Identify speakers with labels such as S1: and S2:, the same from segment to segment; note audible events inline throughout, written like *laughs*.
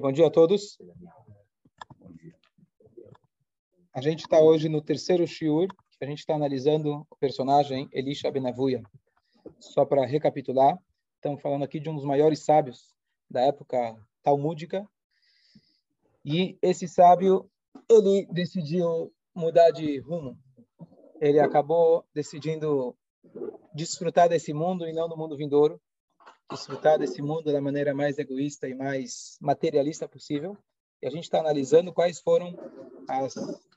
S1: Bom dia a todos. A gente está hoje no terceiro shiur, a gente está analisando o personagem Elisha Benavuia. Só para recapitular, estamos falando aqui de um dos maiores sábios da época talmúdica. E esse sábio, ele decidiu mudar de rumo. Ele acabou decidindo desfrutar desse mundo e não do mundo vindouro desfrutar desse mundo da maneira mais egoísta e mais materialista possível. E a gente está analisando quais foram as,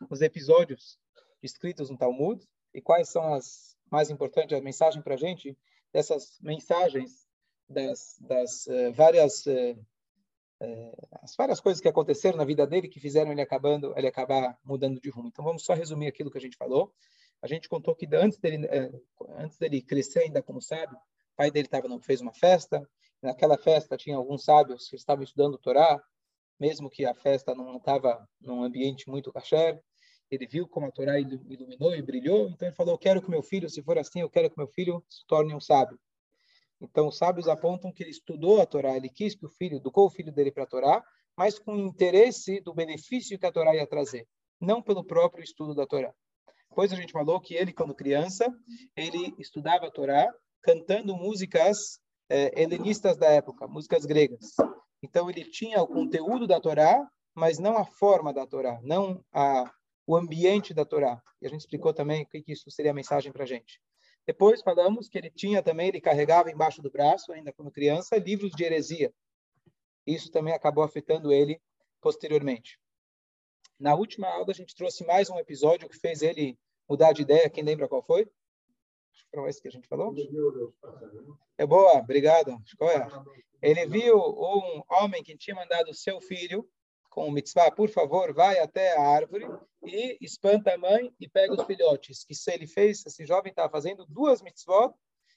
S1: os episódios escritos no Talmud e quais são as mais importantes, a mensagem para a gente dessas mensagens das, das uh, várias uh, as várias coisas que aconteceram na vida dele que fizeram ele acabando ele acabar mudando de rumo. Então vamos só resumir aquilo que a gente falou. A gente contou que antes dele antes dele crescer ainda como sábio, o pai dele tava, fez uma festa, naquela festa tinha alguns sábios que estavam estudando Torá, mesmo que a festa não estava num ambiente muito kasher, ele viu como a Torá iluminou e brilhou, então ele falou, eu quero que meu filho, se for assim, eu quero que meu filho se torne um sábio. Então, os sábios apontam que ele estudou a Torá, ele quis que o filho, educou o filho dele para a Torá, mas com interesse do benefício que a Torá ia trazer, não pelo próprio estudo da Torá. Depois a gente falou que ele, quando criança, ele estudava a Torá cantando músicas é, helenistas da época, músicas gregas. Então ele tinha o conteúdo da Torá, mas não a forma da Torá, não a, o ambiente da Torá. E a gente explicou também o que, que isso seria a mensagem para a gente. Depois falamos que ele tinha também, ele carregava embaixo do braço, ainda como criança, livros de heresia. Isso também acabou afetando ele posteriormente. Na última aula, a gente trouxe mais um episódio que fez ele mudar de ideia. Quem lembra qual foi? Foram esses que a gente falou? É boa, obrigado. É? Ele viu um homem que tinha mandado seu filho com o mitzvah, por favor, vai até a árvore e espanta a mãe e pega os filhotes. Que se ele fez, esse jovem estava fazendo duas mitzvot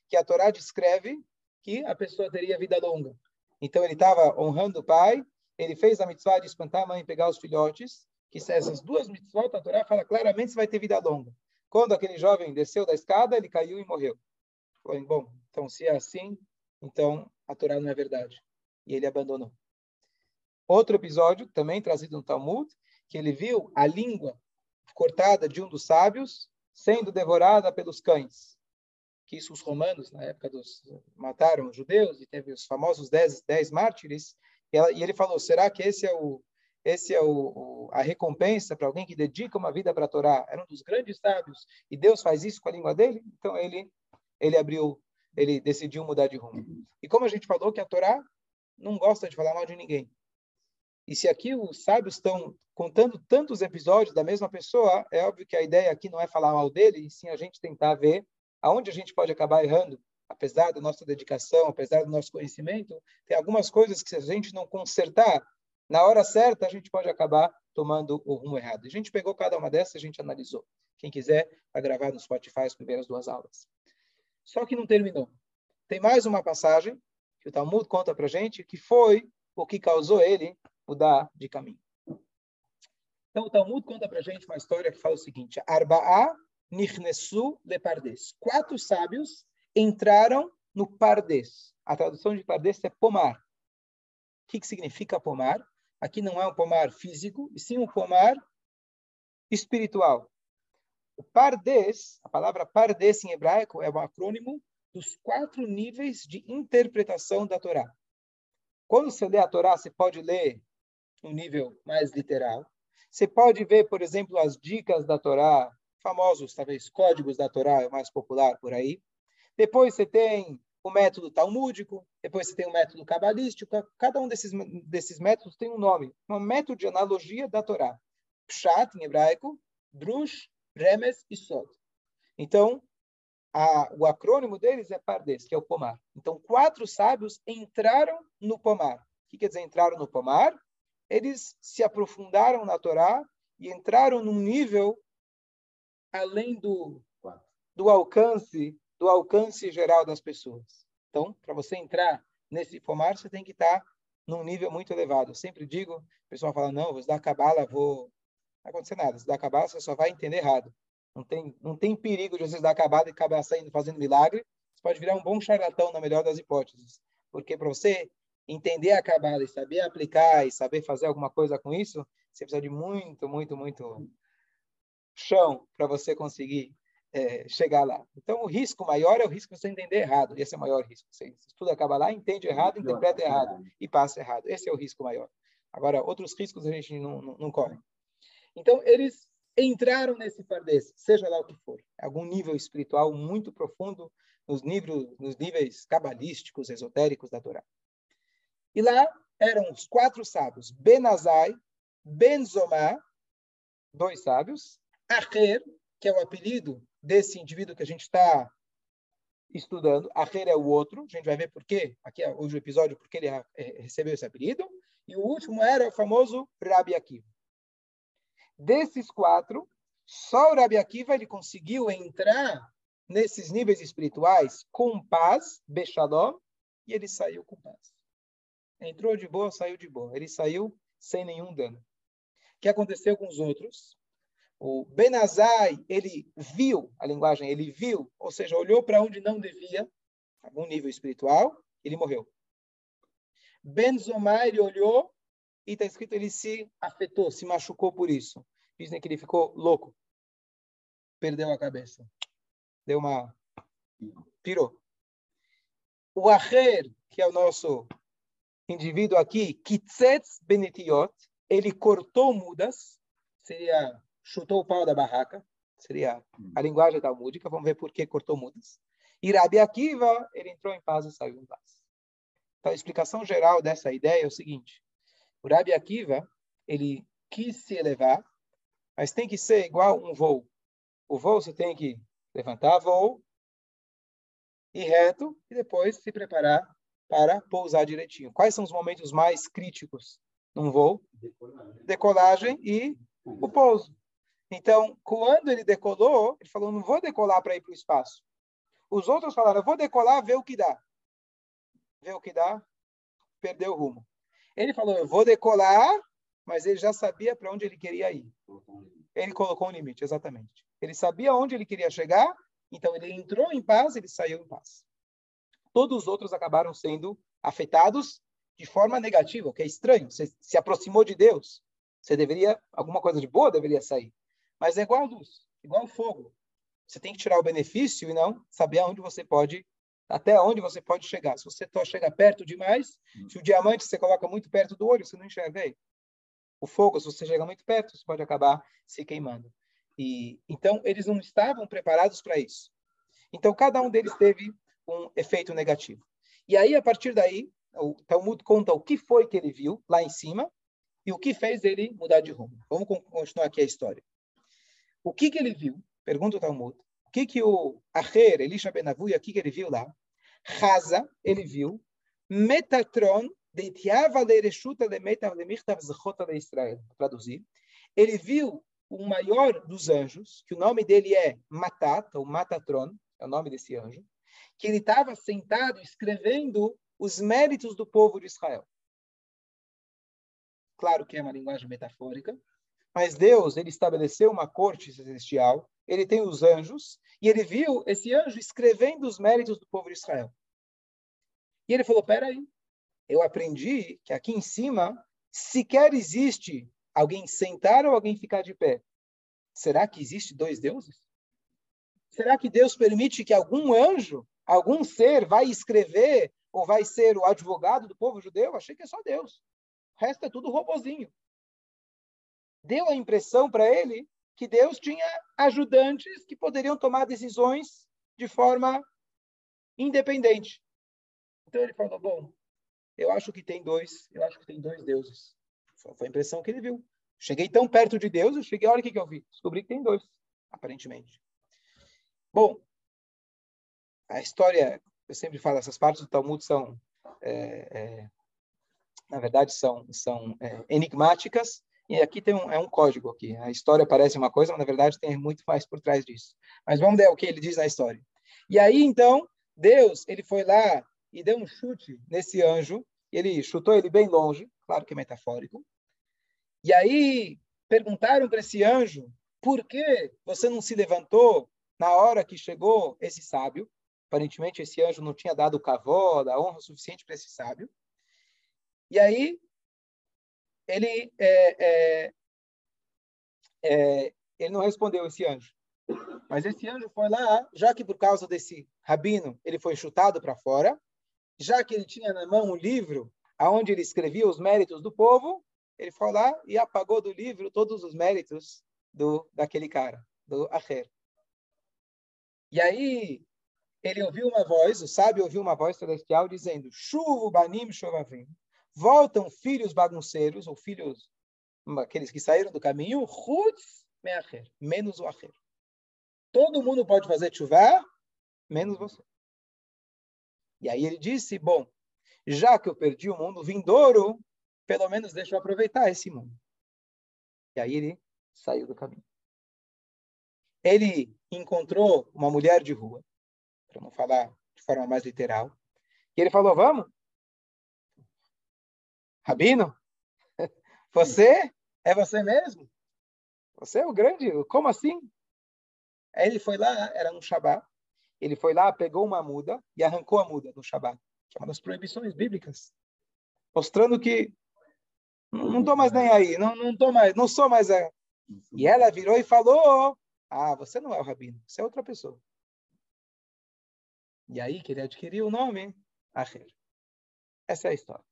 S1: que a Torá descreve que a pessoa teria vida longa. Então ele estava honrando o pai, ele fez a mitzvah de espantar a mãe e pegar os filhotes, que essas duas mitzvot, a Torá fala claramente que você vai ter vida longa. Quando aquele jovem desceu da escada, ele caiu e morreu. Foi bom, então se é assim, então a Torá não é verdade. E ele abandonou. Outro episódio, também trazido no Talmud, que ele viu a língua cortada de um dos sábios sendo devorada pelos cães. Que isso os romanos, na época dos... mataram os judeus, e teve os famosos dez, dez mártires, e, ela, e ele falou, será que esse é o esse é o, o, a recompensa para alguém que dedica uma vida para a Torá. Era um dos grandes sábios e Deus faz isso com a língua dele. Então ele ele abriu, ele decidiu mudar de rumo. E como a gente falou que a Torá não gosta de falar mal de ninguém. E se aqui os sábios estão contando tantos episódios da mesma pessoa, é óbvio que a ideia aqui não é falar mal dele, e sim a gente tentar ver aonde a gente pode acabar errando. Apesar da nossa dedicação, apesar do nosso conhecimento, tem algumas coisas que se a gente não consertar, na hora certa, a gente pode acabar tomando o rumo errado. A gente pegou cada uma dessas, a gente analisou. Quem quiser, vai gravar no Spotify as primeiras duas aulas. Só que não terminou. Tem mais uma passagem que o Talmud conta para gente, que foi o que causou ele mudar de caminho. Então, o Talmud conta para gente uma história que fala o seguinte: Arba'a nichnesu le pardes. Quatro sábios entraram no pardes. A tradução de pardes é pomar. O que, que significa pomar? Aqui não é um pomar físico, e sim um pomar espiritual. O Pardes, a palavra Pardes em hebraico é um acrônimo dos quatro níveis de interpretação da Torá. Quando você lê a Torá, você pode ler um nível mais literal. Você pode ver, por exemplo, as dicas da Torá, famosos, talvez, códigos da Torá, é o mais popular por aí. Depois você tem o método talmúdico, depois você tem o método cabalístico. Cada um desses, desses métodos tem um nome, um método de analogia da Torá. Pshat, em hebraico, Drush, Remes e Sod. Então, a, o acrônimo deles é Pardes, que é o pomar. Então, quatro sábios entraram no pomar. O que quer dizer entraram no pomar? Eles se aprofundaram na Torá e entraram num nível além do, do alcance do alcance geral das pessoas. Então, para você entrar nesse pomar, você tem que estar num nível muito elevado. Eu sempre digo, o pessoal fala, não, vou estudar cabala, vou vai acontecer nada. Se dá cabala, você só vai entender errado. Não tem, não tem perigo de você estudar cabala e acabar saindo fazendo milagre. Você pode virar um bom charlatão, na melhor das hipóteses. Porque para você entender a Kabbalah e saber aplicar e saber fazer alguma coisa com isso, você precisa de muito, muito, muito chão para você conseguir é, chegar lá. Então, o risco maior é o risco de você entender errado. Esse é o maior risco. Você estuda a Kabbalah, entende errado, interpreta errado e passa errado. Esse é o risco maior. Agora, outros riscos a gente não, não, não corre. Então, eles entraram nesse pardês, seja lá o que for, algum nível espiritual muito profundo nos níveis, nos níveis cabalísticos, esotéricos da Torá. E lá eram os quatro sábios, Benazai, Benzomá, dois sábios, Acher, que é o apelido desse indivíduo que a gente está estudando, Acher é o outro, a gente vai ver por quê, aqui é hoje o episódio, porque ele é, recebeu esse apelido, e o último era o famoso Rabi Akiva. Desses quatro, só o Rabi Akiva ele conseguiu entrar nesses níveis espirituais com paz, Bechalom, e ele saiu com paz. Entrou de boa, saiu de boa. Ele saiu sem nenhum dano. O que aconteceu com os outros? O Benazai, ele viu a linguagem, ele viu, ou seja, olhou para onde não devia, algum nível espiritual, ele morreu. Benzomai, ele olhou e está escrito ele se afetou, se machucou por isso. Dizem que ele ficou louco, perdeu a cabeça, deu uma pirou. O Acher, que é o nosso indivíduo aqui, Kitzetz Benetiot, ele cortou mudas, seria chutou o pau da barraca, seria a linguagem talmúdica, vamos ver por que cortou mudas. E Rabi Akiva, ele entrou em paz e saiu em paz. Então, a explicação geral dessa ideia é o seguinte: o Rabi Akiva, ele quis se elevar, mas tem que ser igual um voo. O voo você tem que levantar voo, ir reto e depois se preparar para pousar direitinho. Quais são os momentos mais críticos num voo? Decolagem, Decolagem e o pouso. Então, quando ele decolou, ele falou: não vou decolar para ir para o espaço. Os outros falaram: vou decolar, ver o que dá. Ver o que dá, perdeu o rumo. Ele falou, eu vou decolar, mas ele já sabia para onde ele queria ir. Ele colocou um limite, exatamente. Ele sabia onde ele queria chegar, então ele entrou em paz, ele saiu em paz. Todos os outros acabaram sendo afetados de forma negativa, o que é estranho. Você se aproximou de Deus, você deveria, alguma coisa de boa deveria sair. Mas é igual a luz, igual ao fogo. Você tem que tirar o benefício e não saber aonde você pode até onde você pode chegar. Se você chega perto demais, hum. se o diamante você coloca muito perto do olho, você não enxerga ele. O fogo, se você chega muito perto, você pode acabar se queimando. E então eles não estavam preparados para isso. Então cada um deles teve um efeito negativo. E aí a partir daí, o Talmud conta o que foi que ele viu lá em cima e o que fez ele mudar de rumo. Vamos continuar aqui a história. O que que ele viu? Pergunta o Talmud. O que que o Acher, Elisha Benavuia, o que que ele viu lá? Raza, ele viu, Metatron, deitiava lereshuta lemetav lemichtav zechota de Israel, traduzir. Ele viu o maior dos anjos, que o nome dele é Matat, ou Matatron, é o nome desse anjo, que ele estava sentado escrevendo os méritos do povo de Israel. Claro que é uma linguagem metafórica, mas Deus, ele estabeleceu uma corte celestial, ele tem os anjos, e ele viu esse anjo escrevendo os méritos do povo de Israel. E ele falou: peraí, eu aprendi que aqui em cima sequer existe alguém sentar ou alguém ficar de pé. Será que existe dois deuses? Será que Deus permite que algum anjo, algum ser, vai escrever ou vai ser o advogado do povo judeu? Achei que é só Deus. O resto é tudo robozinho deu a impressão para ele que Deus tinha ajudantes que poderiam tomar decisões de forma independente. Então ele falou: bom, eu acho que tem dois, eu acho que tem dois deuses. Foi a impressão que ele viu. Cheguei tão perto de Deus, eu cheguei, olha o que, que eu vi. Descobri que tem dois, aparentemente. Bom, a história, eu sempre falo, essas partes do Talmud são, é, é, na verdade, são, são é, enigmáticas, e aqui tem um, é um código aqui. A história parece uma coisa, mas na verdade tem muito mais por trás disso. Mas vamos ver o que ele diz na história. E aí, então, Deus, ele foi lá e deu um chute nesse anjo. Ele chutou ele bem longe, claro que é metafórico. E aí perguntaram para esse anjo, por que você não se levantou na hora que chegou esse sábio? Aparentemente esse anjo não tinha dado o cavó, da honra suficiente para esse sábio. E aí, ele, é, é, é, ele não respondeu esse anjo. Mas esse anjo foi lá, já que por causa desse rabino ele foi chutado para fora, já que ele tinha na mão um livro aonde ele escrevia os méritos do povo, ele foi lá e apagou do livro todos os méritos do daquele cara, do Acher. E aí ele ouviu uma voz, o sábio ouviu uma voz celestial dizendo: Chuvo banim shovavim. Voltam filhos bagunceiros, ou filhos, aqueles que saíram do caminho, chutz meacher, menos o acher. Todo mundo pode fazer chuvá, menos você. E aí ele disse: Bom, já que eu perdi o mundo vindouro, pelo menos deixa eu aproveitar esse mundo. E aí ele saiu do caminho. Ele encontrou uma mulher de rua, para não falar de forma mais literal, e ele falou: Vamos? Rabino, *laughs* você é você mesmo? Você é o grande? Como assim? Aí ele foi lá, era um Shabat, ele foi lá, pegou uma muda e arrancou a muda no Shabat, que é uma das proibições bíblicas, mostrando que não estou mais nem aí, não, não tô mais, não sou mais a... E ela virou e falou: Ah, você não é o rabino, você é outra pessoa. E aí que ele adquiriu o nome Acher. Essa é a história.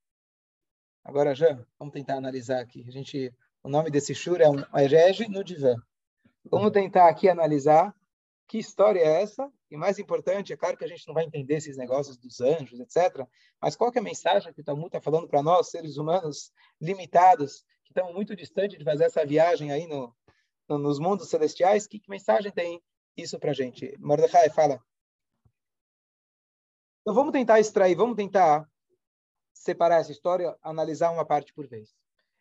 S1: Agora, já, vamos tentar analisar aqui. A gente, o nome desse shur é um herege no divã. Vamos tentar aqui analisar que história é essa? E mais importante, é claro que a gente não vai entender esses negócios dos anjos, etc. Mas qual é a mensagem que o Talmud está falando para nós, seres humanos limitados, que estamos muito distantes de fazer essa viagem aí no, no nos mundos celestiais? Que, que mensagem tem isso para a gente? Mordecai fala. Então vamos tentar extrair, vamos tentar separar essa história, analisar uma parte por vez.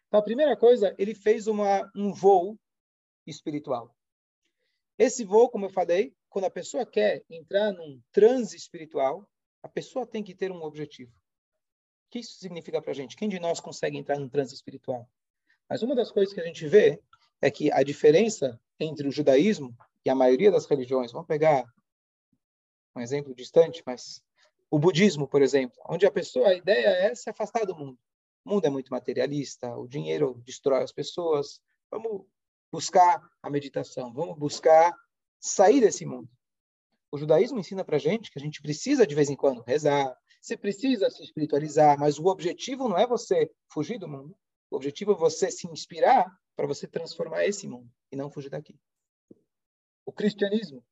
S1: Então a primeira coisa, ele fez uma, um voo espiritual. Esse voo, como eu falei, quando a pessoa quer entrar num transe espiritual, a pessoa tem que ter um objetivo. O que isso significa para a gente? Quem de nós consegue entrar num transe espiritual? Mas uma das coisas que a gente vê é que a diferença entre o judaísmo e a maioria das religiões, vamos pegar um exemplo distante, mas o budismo, por exemplo, onde a pessoa, a ideia é se afastar do mundo. O mundo é muito materialista, o dinheiro destrói as pessoas. Vamos buscar a meditação, vamos buscar sair desse mundo. O judaísmo ensina para gente que a gente precisa de vez em quando rezar, você precisa se espiritualizar, mas o objetivo não é você fugir do mundo. O objetivo é você se inspirar para você transformar esse mundo e não fugir daqui. O cristianismo,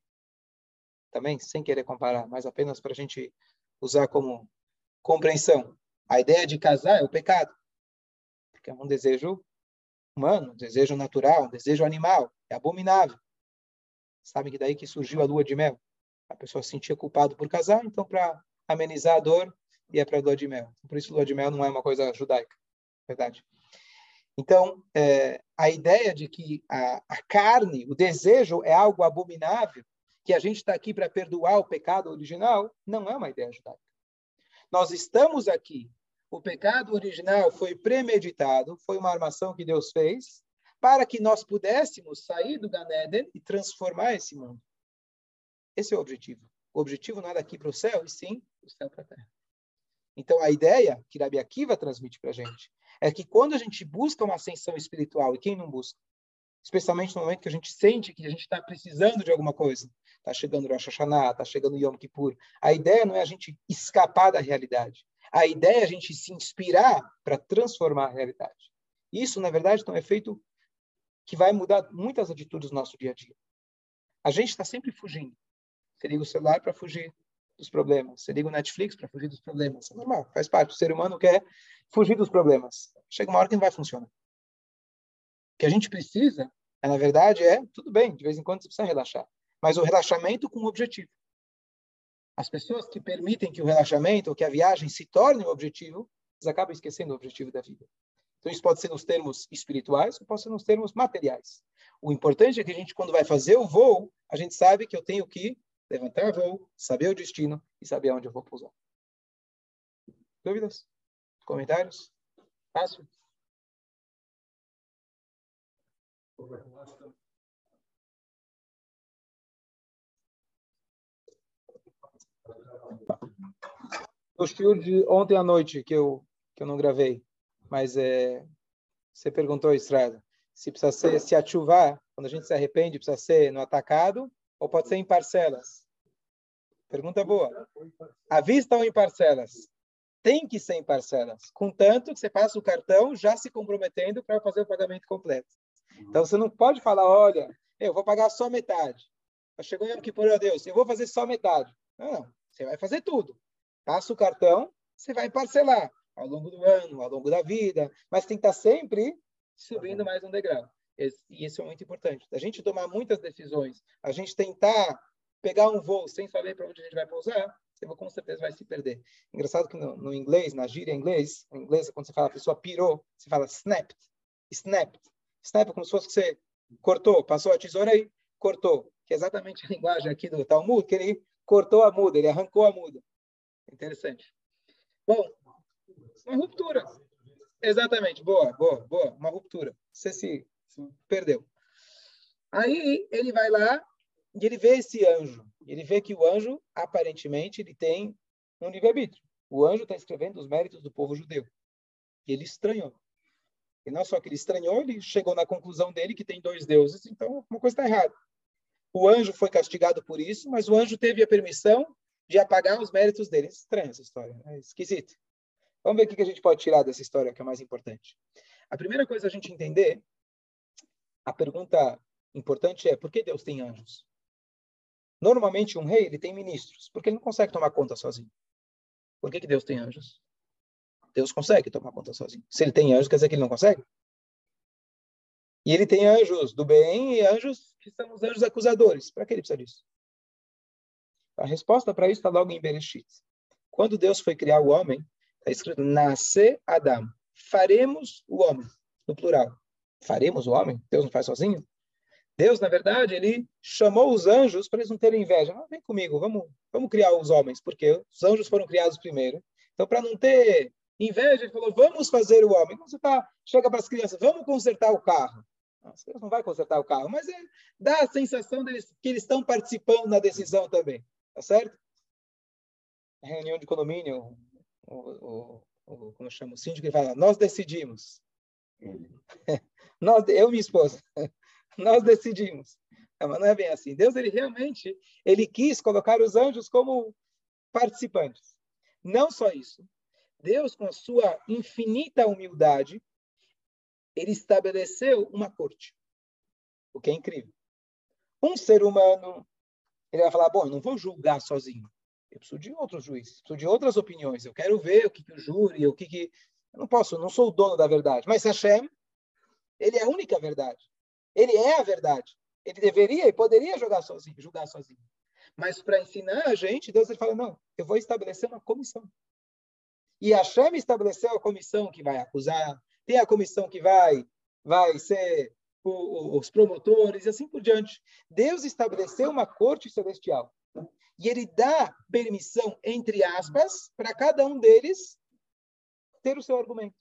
S1: também, sem querer comparar, mas apenas para a gente usar como compreensão. A ideia de casar é o pecado, porque é um desejo humano, desejo natural, desejo animal, é abominável. Sabem que daí que surgiu a lua de mel. A pessoa se sentia culpado por casar, então para amenizar a dor, ia para a lua de mel. Por isso lua de mel não é uma coisa judaica, verdade? Então, é, a ideia de que a, a carne, o desejo é algo abominável, que a gente está aqui para perdoar o pecado original, não é uma ideia judaica. Nós estamos aqui o pecado original foi premeditado, foi uma armação que Deus fez para que nós pudéssemos sair do Ganeden e transformar esse mundo. Esse é o objetivo. O objetivo não é daqui para o céu, e sim do céu para a terra. Então, a ideia que Rabi Akiva transmite para a gente é que quando a gente busca uma ascensão espiritual, e quem não busca? Especialmente no momento que a gente sente que a gente está precisando de alguma coisa. Está chegando Rosh Hashanah, está chegando Yom Kippur. A ideia não é a gente escapar da realidade. A ideia é a gente se inspirar para transformar a realidade. Isso, na verdade, é um efeito que vai mudar muitas atitudes do nosso dia a dia. A gente está sempre fugindo. Você liga o celular para fugir dos problemas. Você liga o Netflix para fugir dos problemas. É normal, faz parte. O ser humano quer fugir dos problemas. Chega uma hora que não vai funcionar. O que a gente precisa, é, na verdade, é, tudo bem, de vez em quando você precisa relaxar. Mas o relaxamento com um objetivo. As pessoas que permitem que o relaxamento ou que a viagem se torne um objetivo, eles acabam esquecendo o objetivo da vida. Então, isso pode ser nos termos espirituais ou pode ser nos termos materiais. O importante é que a gente, quando vai fazer o voo, a gente sabe que eu tenho que levantar voo, saber o destino e saber aonde eu vou pousar. Dúvidas? Comentários? Fácil? O de ontem à noite que eu, que eu não gravei. Mas é, você perguntou, Estrada, se precisa ser, se ativar, quando a gente se arrepende, precisa ser no atacado ou pode ser em parcelas? Pergunta boa. À vista ou em parcelas? Tem que ser em parcelas, contanto que você passa o cartão já se comprometendo para fazer o pagamento completo. Então você não pode falar, olha, eu vou pagar só metade. Chegou Yom Kippur, meu Deus, eu vou fazer só metade. Não, não, você vai fazer tudo. Passa o cartão, você vai parcelar ao longo do ano, ao longo da vida, mas tem que estar sempre subindo mais um degrau. E isso é muito importante. A gente tomar muitas decisões, a gente tentar pegar um voo sem saber para onde a gente vai pousar, você com certeza vai se perder. Engraçado que no, no inglês, na gíria em inglês, em inglês, quando você fala a pessoa pirou, você fala snapped, snapped. Snap como se fosse que você cortou, passou a tesoura aí, cortou. Que é exatamente a linguagem aqui do Talmud, que ele cortou a muda, ele arrancou a muda. Interessante. Bom, uma ruptura. Exatamente, boa, boa, boa, uma ruptura. Você se, se perdeu. Aí ele vai lá e ele vê esse anjo. Ele vê que o anjo, aparentemente, ele tem um livre-arbítrio. O anjo está escrevendo os méritos do povo judeu. E ele estranhou. E não só que ele estranhou, ele chegou na conclusão dele que tem dois deuses, então uma coisa está errada. O anjo foi castigado por isso, mas o anjo teve a permissão de apagar os méritos dele. Estranha essa história, é esquisito. Vamos ver o que a gente pode tirar dessa história, que é mais importante. A primeira coisa a gente entender, a pergunta importante é, por que Deus tem anjos? Normalmente um rei ele tem ministros, porque ele não consegue tomar conta sozinho. Por que, que Deus tem anjos? Deus consegue tomar conta sozinho. Se ele tem anjos, quer dizer que ele não consegue? E ele tem anjos do bem e anjos que são os anjos acusadores. Para que ele precisa disso? A resposta para isso está logo em Bereshit. Quando Deus foi criar o homem, está escrito nasce Adam. Faremos o homem, no plural. Faremos o homem? Deus não faz sozinho? Deus, na verdade, ele chamou os anjos para eles não terem inveja. Ah, vem comigo, vamos, vamos criar os homens, porque os anjos foram criados primeiro. Então, para não ter inveja, ele falou: vamos fazer o homem. Quando você tá, chega para as crianças, vamos consertar o carro. Nossa, Deus não vai consertar o carro, mas é, dá a sensação deles, que eles estão participando na decisão também. Tá certo? A reunião de condomínio, o, o, o, como chama o síndico, ele fala: nós decidimos. *laughs* nós, eu e minha esposa *laughs* nós decidimos. Não, mas não é bem assim. Deus, ele realmente, ele quis colocar os anjos como participantes. Não só isso. Deus, com a sua infinita humildade, ele estabeleceu uma corte. O que é incrível. Um ser humano, ele vai falar, bom, eu não vou julgar sozinho. Eu preciso de outros juízes, preciso de outras opiniões. Eu quero ver o que, que o júri, o que, que... Eu não posso, não sou o dono da verdade. Mas Hashem, ele é a única verdade. Ele é a verdade. Ele deveria e poderia jogar sozinho, julgar sozinho. Mas para ensinar a gente, Deus ele fala: não, eu vou estabelecer uma comissão. E Hashem estabeleceu a comissão que vai acusar, tem a comissão que vai, vai ser o, os promotores e assim por diante. Deus estabeleceu uma corte celestial. E ele dá permissão, entre aspas, para cada um deles ter o seu argumento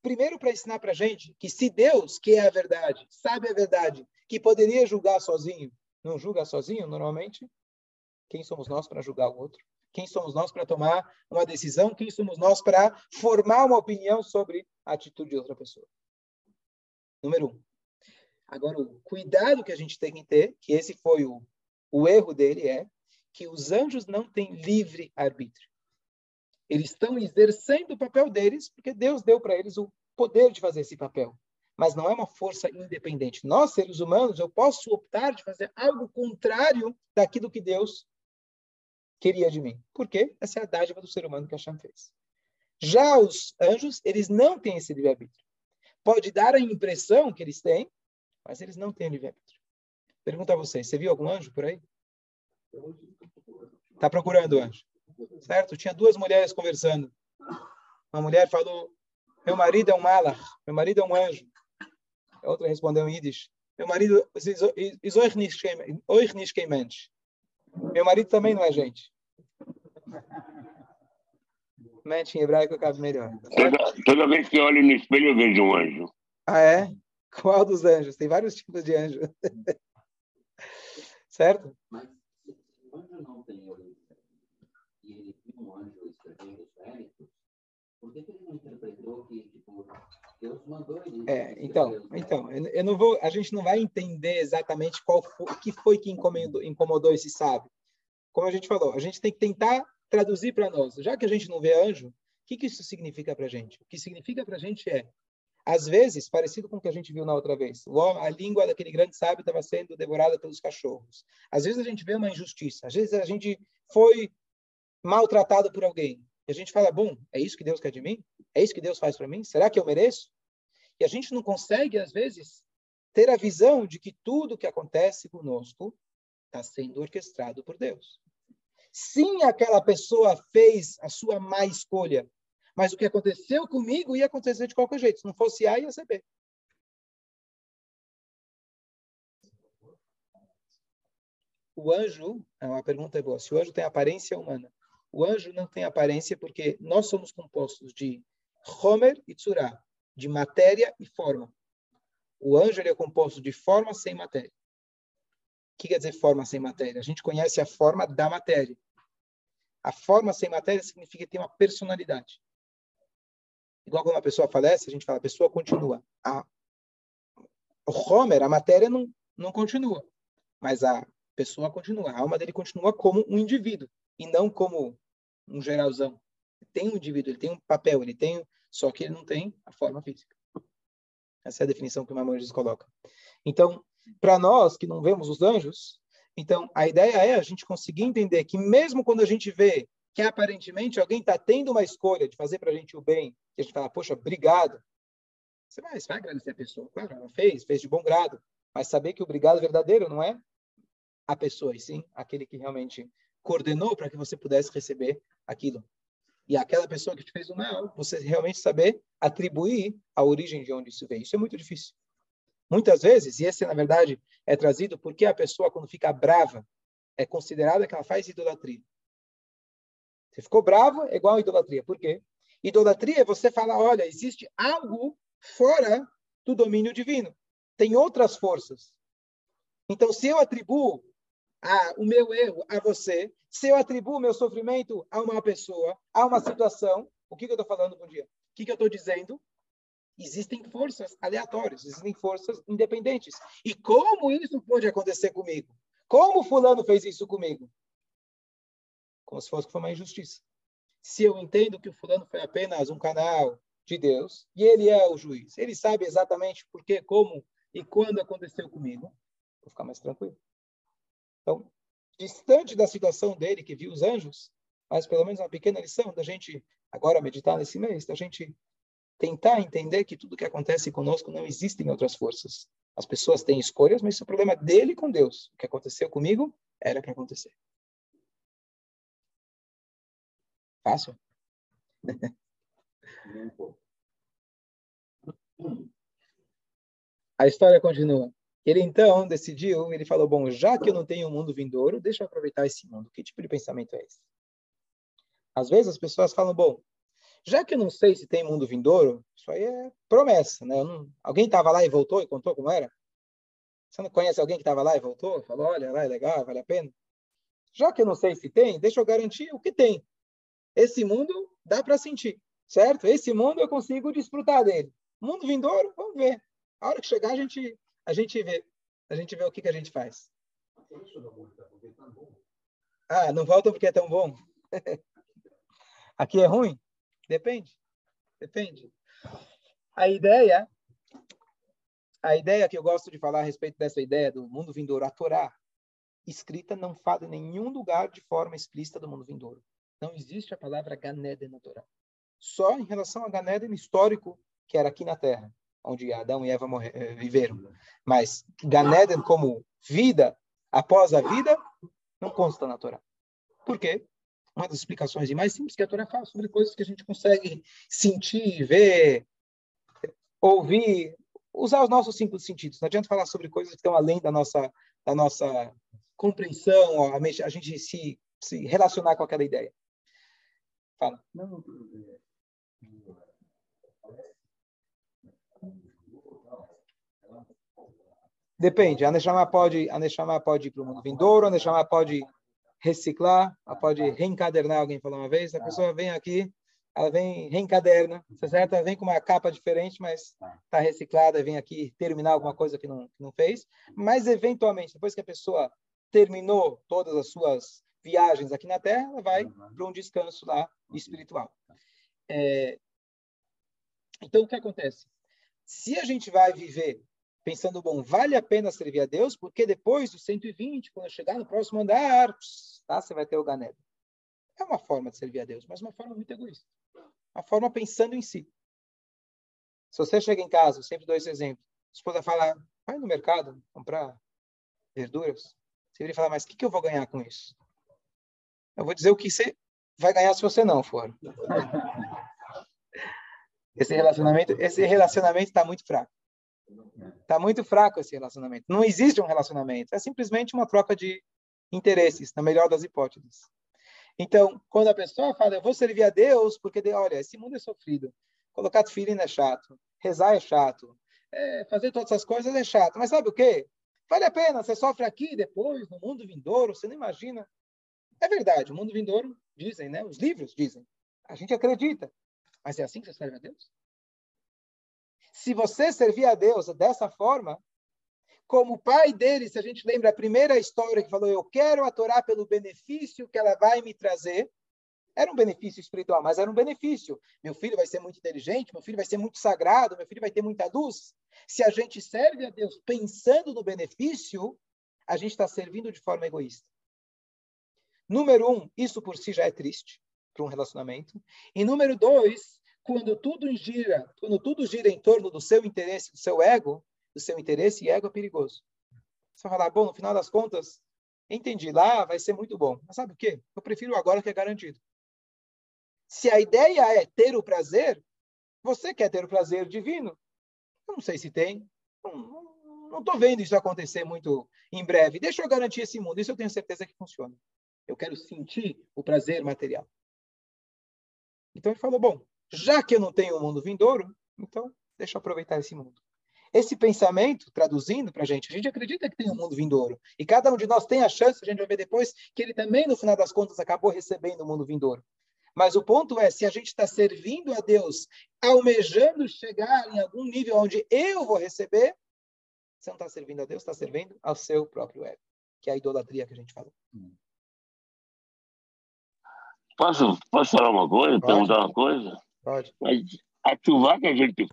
S1: primeiro para ensinar para a gente que se Deus, que é a verdade, sabe a verdade, que poderia julgar sozinho, não julga sozinho normalmente, quem somos nós para julgar o outro? Quem somos nós para tomar uma decisão? Quem somos nós para formar uma opinião sobre a atitude de outra pessoa? Número um. Agora, o cuidado que a gente tem que ter, que esse foi o, o erro dele, é que os anjos não têm livre arbítrio. Eles estão exercendo o papel deles porque Deus deu para eles o poder de fazer esse papel. Mas não é uma força independente. Nós, seres humanos, eu posso optar de fazer algo contrário daquilo que Deus queria de mim. Por quê? Essa é a dádiva do ser humano que Hashem fez. Já os anjos, eles não têm esse livre-arbítrio. Pode dar a impressão que eles têm, mas eles não têm livre-arbítrio. Pergunta a vocês, você viu algum anjo por aí? Está procurando anjo certo? Tinha duas mulheres conversando. Uma mulher falou: Meu marido é um malach, meu marido é um anjo. A outra respondeu em Yiddish: Meu marido Meu marido também não é gente. Mente em hebraico cabe melhor.
S2: Toda, toda vez que eu olho no espelho, eu vejo um anjo.
S1: Ah, é? Qual dos anjos? Tem vários tipos de anjo. *laughs* certo? Mas anjo não tem e ele viu um anjo escrevendo os méritos, por que, que ele não interpretou que tipo, Deus mandou ele. É, então, então, eu não vou, a gente não vai entender exatamente qual foi, o que foi que incomodou, incomodou esse sábio. Como a gente falou, a gente tem que tentar traduzir para nós. Já que a gente não vê anjo, o que, que isso significa para a gente? O que significa para a gente é, às vezes, parecido com o que a gente viu na outra vez, a língua daquele grande sábio estava sendo devorada pelos cachorros. Às vezes a gente vê uma injustiça, às vezes a gente foi maltratado por alguém. E a gente fala, bom, é isso que Deus quer de mim? É isso que Deus faz para mim? Será que eu mereço? E a gente não consegue, às vezes, ter a visão de que tudo que acontece conosco está sendo orquestrado por Deus. Sim, aquela pessoa fez a sua má escolha, mas o que aconteceu comigo ia acontecer de qualquer jeito. Se não fosse A, ia ser B. O anjo, é uma pergunta boa, se o anjo tem aparência humana, o anjo não tem aparência porque nós somos compostos de Homer e Tzurah, de matéria e forma. O anjo é composto de forma sem matéria. O que quer dizer forma sem matéria? A gente conhece a forma da matéria. A forma sem matéria significa ter uma personalidade. Igual quando uma pessoa falece, a gente fala, a pessoa continua. A, o Homer, a matéria não, não continua, mas a pessoa continua. A alma dele continua como um indivíduo e não como um geralzão. Tem um indivíduo, ele tem um papel, ele tem, só que ele não tem a forma física. Essa é a definição que o Maimonides coloca. Então, para nós que não vemos os anjos, então a ideia é a gente conseguir entender que mesmo quando a gente vê que aparentemente alguém está tendo uma escolha de fazer para a gente o bem, que a gente fala, poxa, obrigado. Você vai, você vai agradecer a pessoa. Claro, ela fez, fez de bom grado. Mas saber que o obrigado verdadeiro não é a pessoa, e sim aquele que realmente coordenou para que você pudesse receber aquilo. E aquela pessoa que te fez o mal, você realmente saber atribuir a origem de onde isso veio. Isso é muito difícil. Muitas vezes, e esse na verdade é trazido porque a pessoa quando fica brava é considerada que ela faz idolatria. Você ficou bravo, é igual a idolatria. Por quê? Idolatria é você falar, olha, existe algo fora do domínio divino. Tem outras forças. Então, se eu atribuo a, o meu erro a você, se eu atribuo o meu sofrimento a uma pessoa, a uma situação, o que, que eu estou falando bom dia? O que, que eu estou dizendo? Existem forças aleatórias, existem forças independentes. E como isso pode acontecer comigo? Como fulano fez isso comigo? Como se fosse que foi uma injustiça. Se eu entendo que o fulano foi apenas um canal de Deus e ele é o juiz, ele sabe exatamente por que, como e quando aconteceu comigo, vou ficar mais tranquilo. Então, distante da situação dele, que viu os anjos, mas pelo menos uma pequena lição da gente agora meditar nesse mês, da gente tentar entender que tudo que acontece conosco não existe em outras forças. As pessoas têm escolhas, mas isso é o problema dele com Deus. O que aconteceu comigo era para acontecer. Fácil? *laughs* A história continua. Ele então decidiu, ele falou, bom, já que eu não tenho um mundo vindouro, deixa eu aproveitar esse mundo. Que tipo de pensamento é esse? Às vezes as pessoas falam, bom, já que eu não sei se tem mundo vindouro, isso aí é promessa, né? Não... Alguém estava lá e voltou e contou como era? Você não conhece alguém que estava lá e voltou? Falou, olha, lá é legal, vale a pena? Já que eu não sei se tem, deixa eu garantir o que tem. Esse mundo dá para sentir, certo? Esse mundo eu consigo desfrutar dele. Mundo vindouro, vamos ver. A hora que chegar, a gente a gente vê, a gente vê o que, que a gente faz. Ah, não volta porque é tão bom. *laughs* Aqui é ruim? Depende. Depende. A ideia, a ideia que eu gosto de falar a respeito dessa ideia do mundo vindouro, a Torá, escrita não fala em nenhum lugar de forma explícita do mundo vindouro. Não existe a palavra Ganeden na Torá. Só em relação a Ganeden histórico, que era aqui na Terra onde Adão e Eva morrer, eh, viveram. Mas Ganeden como vida após a vida não consta na Torá. Por quê? Uma das explicações mais simples que a Torá fala sobre coisas que a gente consegue sentir, ver, ouvir, usar os nossos cinco sentidos. Não adianta falar sobre coisas que estão além da nossa da nossa compreensão, a gente se, se relacionar com aquela ideia. Fala. Não, Depende. A Neshama pode, a Neshama pode ir para o mundo vindouro, a Neshama pode reciclar, ela pode reencadernar, alguém falou uma vez. A pessoa vem aqui, ela vem reencaderna, tá certo? Ela vem com uma capa diferente, mas está reciclada, vem aqui terminar alguma coisa que não, que não fez. Mas, eventualmente, depois que a pessoa terminou todas as suas viagens aqui na Terra, ela vai para um descanso lá espiritual. É... Então, o que acontece? Se a gente vai viver pensando, bom, vale a pena servir a Deus, porque depois dos 120, quando chegar no próximo andar, tá, você vai ter o Ganeda. É uma forma de servir a Deus, mas uma forma muito egoísta. Uma forma pensando em si. Se você chega em casa, sempre dou esse exemplo, a esposa fala, vai no mercado comprar verduras. Você vira e fala, mas o que, que eu vou ganhar com isso? Eu vou dizer o que você vai ganhar se você não for. *laughs* Esse relacionamento, esse relacionamento está muito fraco. Está muito fraco esse relacionamento. Não existe um relacionamento. É simplesmente uma troca de interesses, na melhor das hipóteses. Então, quando a pessoa fala, eu vou servir a Deus, porque, olha, esse mundo é sofrido. Colocar filho é chato. Rezar é chato. É, fazer todas essas coisas é chato. Mas sabe o quê? Vale a pena. Você sofre aqui, depois, no mundo vindouro, você não imagina. É verdade, o mundo vindouro, dizem, né? Os livros dizem. A gente acredita. Mas é assim que você serve a Deus? Se você servir a Deus dessa forma, como o pai dele, se a gente lembra a primeira história que falou, eu quero a Torá pelo benefício que ela vai me trazer, era um benefício espiritual, mas era um benefício. Meu filho vai ser muito inteligente, meu filho vai ser muito sagrado, meu filho vai ter muita luz. Se a gente serve a Deus pensando no benefício, a gente está servindo de forma egoísta. Número um, isso por si já é triste para um relacionamento. E número dois, quando tudo gira, quando tudo gira em torno do seu interesse, do seu ego, do seu interesse, e ego é perigoso. Você vai falar, bom, no final das contas, entendi, lá vai ser muito bom. Mas sabe o quê? Eu prefiro agora que é garantido. Se a ideia é ter o prazer, você quer ter o prazer divino? Eu não sei se tem. Não estou vendo isso acontecer muito em breve. Deixa eu garantir esse mundo. Isso eu tenho certeza que funciona. Eu quero sentir o prazer material. Então ele falou: bom, já que eu não tenho o um mundo vindouro, então deixa eu aproveitar esse mundo. Esse pensamento, traduzindo para a gente, a gente acredita que tem um mundo vindouro. E cada um de nós tem a chance, a gente vai ver depois, que ele também, no final das contas, acabou recebendo o mundo vindouro. Mas o ponto é, se a gente está servindo a Deus, almejando chegar em algum nível onde eu vou receber, você não está servindo a Deus, está servindo ao seu próprio ego, que é a idolatria que a gente falou.
S2: Posso, posso falar uma coisa? Pode. Perguntar uma coisa?
S1: Pode.
S2: Mas a chuva que a gente.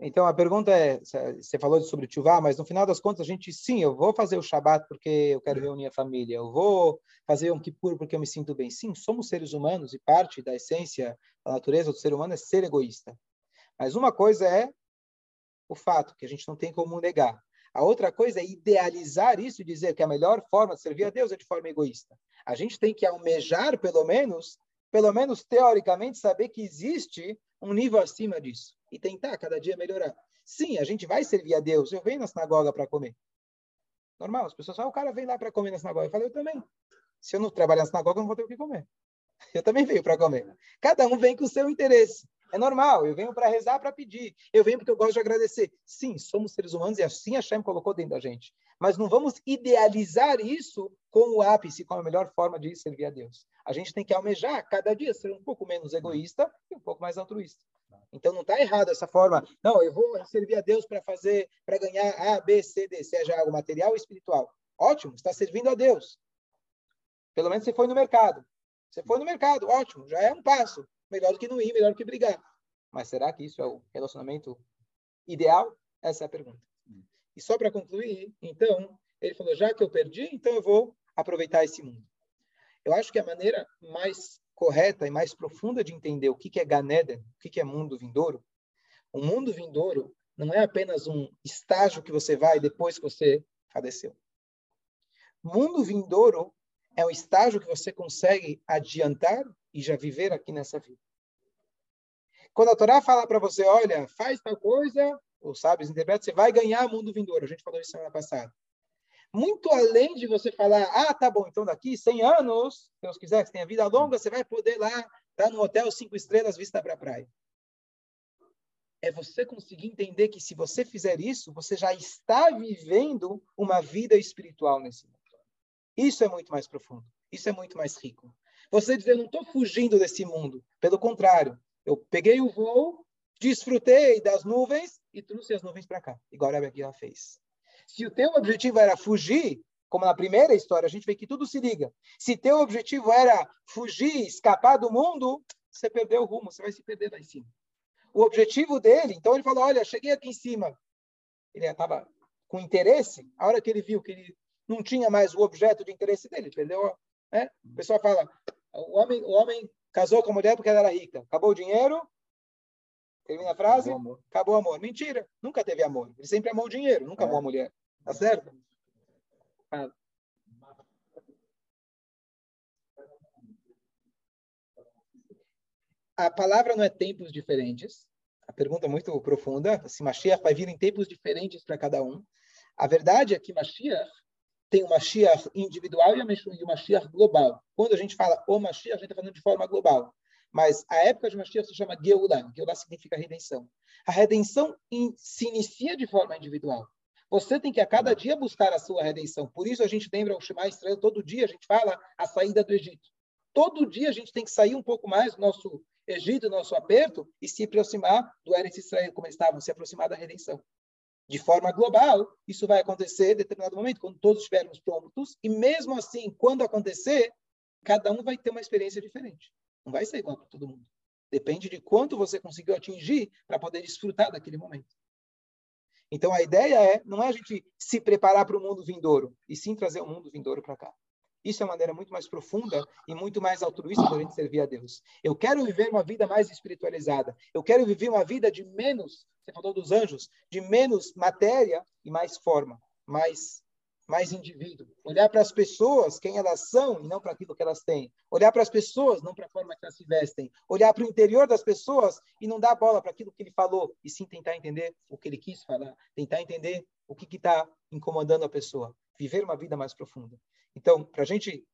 S1: Então a pergunta é: você falou sobre chuva, mas no final das contas a gente, sim, eu vou fazer o Shabat porque eu quero reunir a família, eu vou fazer um Kippur porque eu me sinto bem. Sim, somos seres humanos e parte da essência, da natureza do ser humano é ser egoísta. Mas uma coisa é o fato que a gente não tem como negar. A outra coisa é idealizar isso e dizer que a melhor forma de servir a Deus é de forma egoísta. A gente tem que almejar, pelo menos, pelo menos teoricamente, saber que existe um nível acima disso e tentar cada dia melhorar. Sim, a gente vai servir a Deus. Eu venho na sinagoga para comer. Normal, as pessoas falam, o cara vem lá para comer na sinagoga. Eu falei, eu também. Se eu não trabalhar na sinagoga, eu não vou ter o que comer. Eu também venho para comer. Cada um vem com o seu interesse. É normal, eu venho para rezar, para pedir. Eu venho porque eu gosto de agradecer. Sim, somos seres humanos e assim a Shem colocou dentro da gente. Mas não vamos idealizar isso como o ápice, como a melhor forma de servir a Deus. A gente tem que almejar cada dia ser um pouco menos egoísta e um pouco mais altruísta. Então não está errado essa forma. Não, eu vou servir a Deus para fazer, para ganhar A, B, C, D, seja algo material ou espiritual. Ótimo, está servindo a Deus. Pelo menos você foi no mercado. Você foi no mercado, ótimo, já é um passo. Melhor do que não ir, melhor do que brigar. Mas será que isso é o relacionamento ideal? Essa é a pergunta. E só para concluir, então, ele falou: já que eu perdi, então eu vou aproveitar esse mundo. Eu acho que a maneira mais correta e mais profunda de entender o que é Ganeden, o que é mundo vindouro, o mundo vindouro não é apenas um estágio que você vai depois que você faleceu. Mundo vindouro é um estágio que você consegue adiantar e já viver aqui nessa vida. Quando a Torá fala para você, olha, faz tal coisa, os sábios interpretam, você vai ganhar mundo vindouro. A gente falou isso semana passada. Muito além de você falar, ah, tá bom, então daqui 100 anos, se Deus quiser que você tenha vida longa, você vai poder lá estar tá no hotel cinco estrelas vista para a praia. É você conseguir entender que se você fizer isso, você já está vivendo uma vida espiritual nesse mundo. Isso é muito mais profundo. Isso é muito mais rico. Você dizer, não estou fugindo desse mundo. Pelo contrário, eu peguei o voo, desfrutei das nuvens e trouxe as nuvens para cá, igual a Rabi fez. Se o teu objetivo era fugir, como na primeira história, a gente vê que tudo se liga. Se teu objetivo era fugir, escapar do mundo, você perdeu o rumo, você vai se perder lá em cima. O objetivo dele, então ele falou, olha, cheguei aqui em cima. Ele estava com interesse, a hora que ele viu que ele não tinha mais o objeto de interesse dele, perdeu. Né? O pessoal fala, o homem, o homem casou com a mulher porque ela era rica. Acabou o dinheiro, termina a frase, acabou, acabou o amor. Mentira, nunca teve amor. Ele sempre amou o dinheiro, nunca é. amou a mulher. Tá certo? A palavra não é tempos diferentes. A pergunta é muito profunda. Se Mashiach vai vir em tempos diferentes para cada um. A verdade é que Mashiach tem o Mashiach individual e o Mashiach global. Quando a gente fala o Mashiach, a gente está falando de forma global. Mas a época de Mashiach se chama Geulah. Geulah significa redenção. A redenção se inicia de forma individual. Você tem que a cada dia buscar a sua redenção. Por isso a gente lembra o Shema Israel, todo dia a gente fala a saída do Egito. Todo dia a gente tem que sair um pouco mais do nosso Egito, do nosso aperto, e se aproximar do Eretz Israel, como eles estavam, se aproximar da redenção. De forma global, isso vai acontecer em determinado momento, quando todos estivermos prontos, e mesmo assim, quando acontecer, cada um vai ter uma experiência diferente. Não vai ser igual para todo mundo. Depende de quanto você conseguiu atingir para poder desfrutar daquele momento. Então a ideia é não é a gente se preparar para o mundo vindouro, e sim trazer o mundo vindouro para cá. Isso é uma maneira muito mais profunda e muito mais altruísta da gente servir a Deus. Eu quero viver uma vida mais espiritualizada. Eu quero viver uma vida de menos, você falou dos anjos, de menos matéria e mais forma, mais mais indivíduo. Olhar para as pessoas, quem elas são, e não para aquilo que elas têm. Olhar para as pessoas, não para a forma que elas se vestem. Olhar para o interior das pessoas e não dar bola para aquilo que ele falou, e sim tentar entender o que ele quis falar, tentar entender o que está incomodando a pessoa. Viver uma vida mais profunda. Então, para a gente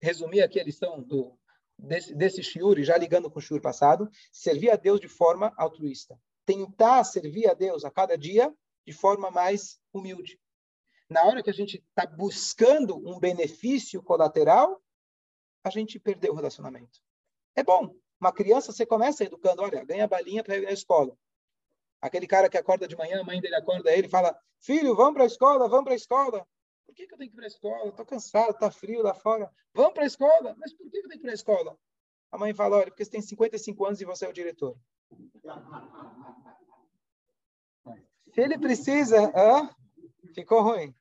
S1: resumir aqui a lição do, desse, desse shiur, já ligando com o shiur passado, servir a Deus de forma altruísta. Tentar servir a Deus a cada dia de forma mais humilde na hora que a gente está buscando um benefício colateral, a gente perdeu o relacionamento. É bom. Uma criança, você começa educando, olha, ganha balinha para ir na escola. Aquele cara que acorda de manhã, a mãe dele acorda ele fala, filho, vamos para a escola, vamos para a escola. Por que, que, eu tenho que ir para a escola? Estou cansado, está frio lá fora. Vamos para a escola. Mas por que, que eu tenho que ir para a escola? A mãe fala, olha, porque você tem 55 anos e você é o diretor. Se ele precisa, ah, ficou ruim.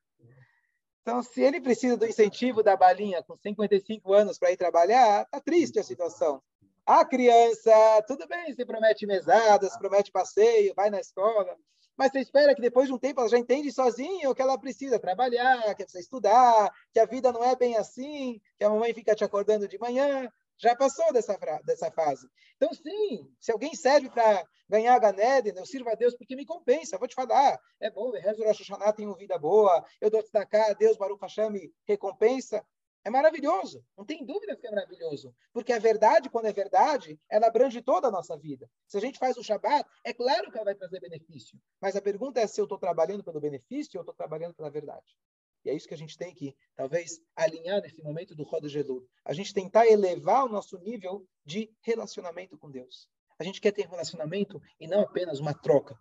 S1: Então, se ele precisa do incentivo da balinha com 55 anos para ir trabalhar, tá triste a situação. A criança, tudo bem, você promete mesadas, promete passeio, vai na escola, mas você espera que depois de um tempo ela já entende sozinha o que ela precisa trabalhar, que precisa estudar, que a vida não é bem assim, que a mamãe fica te acordando de manhã já passou dessa, dessa fase. Então, sim, se alguém serve para ganhar a Ganeden, eu sirvo a Deus porque me compensa. vou te falar, é bom, rezo Rosh Hashanah, tenho vida boa, eu dou cá, Deus, Baruch Hashem, recompensa. É maravilhoso, não tem dúvida que é maravilhoso, porque a verdade, quando é verdade, ela abrange toda a nossa vida. Se a gente faz o Shabat, é claro que ela vai trazer benefício, mas a pergunta é se eu estou trabalhando pelo benefício ou estou trabalhando pela verdade. E é isso que a gente tem que, talvez, alinhar nesse momento do Roda Gelul. A gente tentar elevar o nosso nível de relacionamento com Deus. A gente quer ter relacionamento e não apenas uma troca.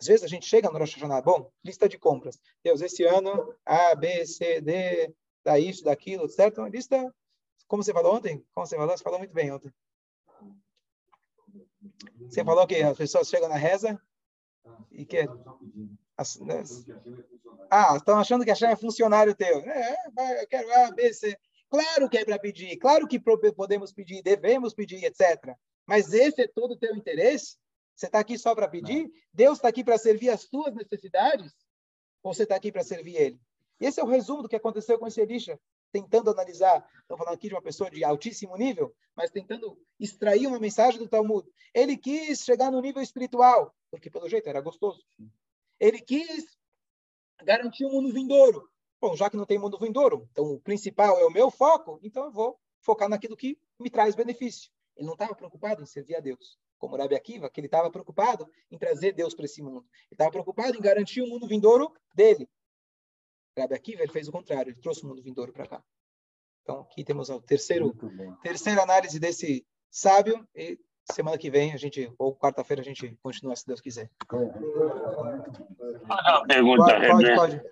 S1: Às vezes a gente chega no Rosh Hashanah, bom, lista de compras. Deus, esse ano, A, B, C, D, dá isso, daquilo, certo? Uma lista, como você falou ontem? Como você falou? Você falou muito bem ontem. Você falou que as pessoas chegam na reza e que as, né? Ah, estão achando que a é funcionário teu. É, eu quero A, B, C. Claro que é para pedir, claro que podemos pedir, devemos pedir, etc. Mas esse é todo o teu interesse? Você está aqui só para pedir? Não. Deus está aqui para servir as tuas necessidades? Ou você está aqui para servir Ele? Esse é o resumo do que aconteceu com esse Elisha, tentando analisar. Estou falando aqui de uma pessoa de altíssimo nível, mas tentando extrair uma mensagem do Talmud. Ele quis chegar no nível espiritual, porque pelo jeito era gostoso. Ele quis garantir o um mundo vindouro. Bom, já que não tem mundo vindouro, então o principal é o meu foco, então eu vou focar naquilo que me traz benefício. Ele não estava preocupado em servir a Deus, como Rabi Akiva, que ele estava preocupado em trazer Deus para esse mundo. Ele estava preocupado em garantir o mundo vindouro dele. Rabi Akiva ele fez o contrário, ele trouxe o mundo vindouro para cá. Então, aqui temos a terceiro, terceira análise desse sábio e semana que vem a gente ou quarta-feira a gente continua se Deus quiser.
S2: Uma pergunta,
S1: pode, pode, pode.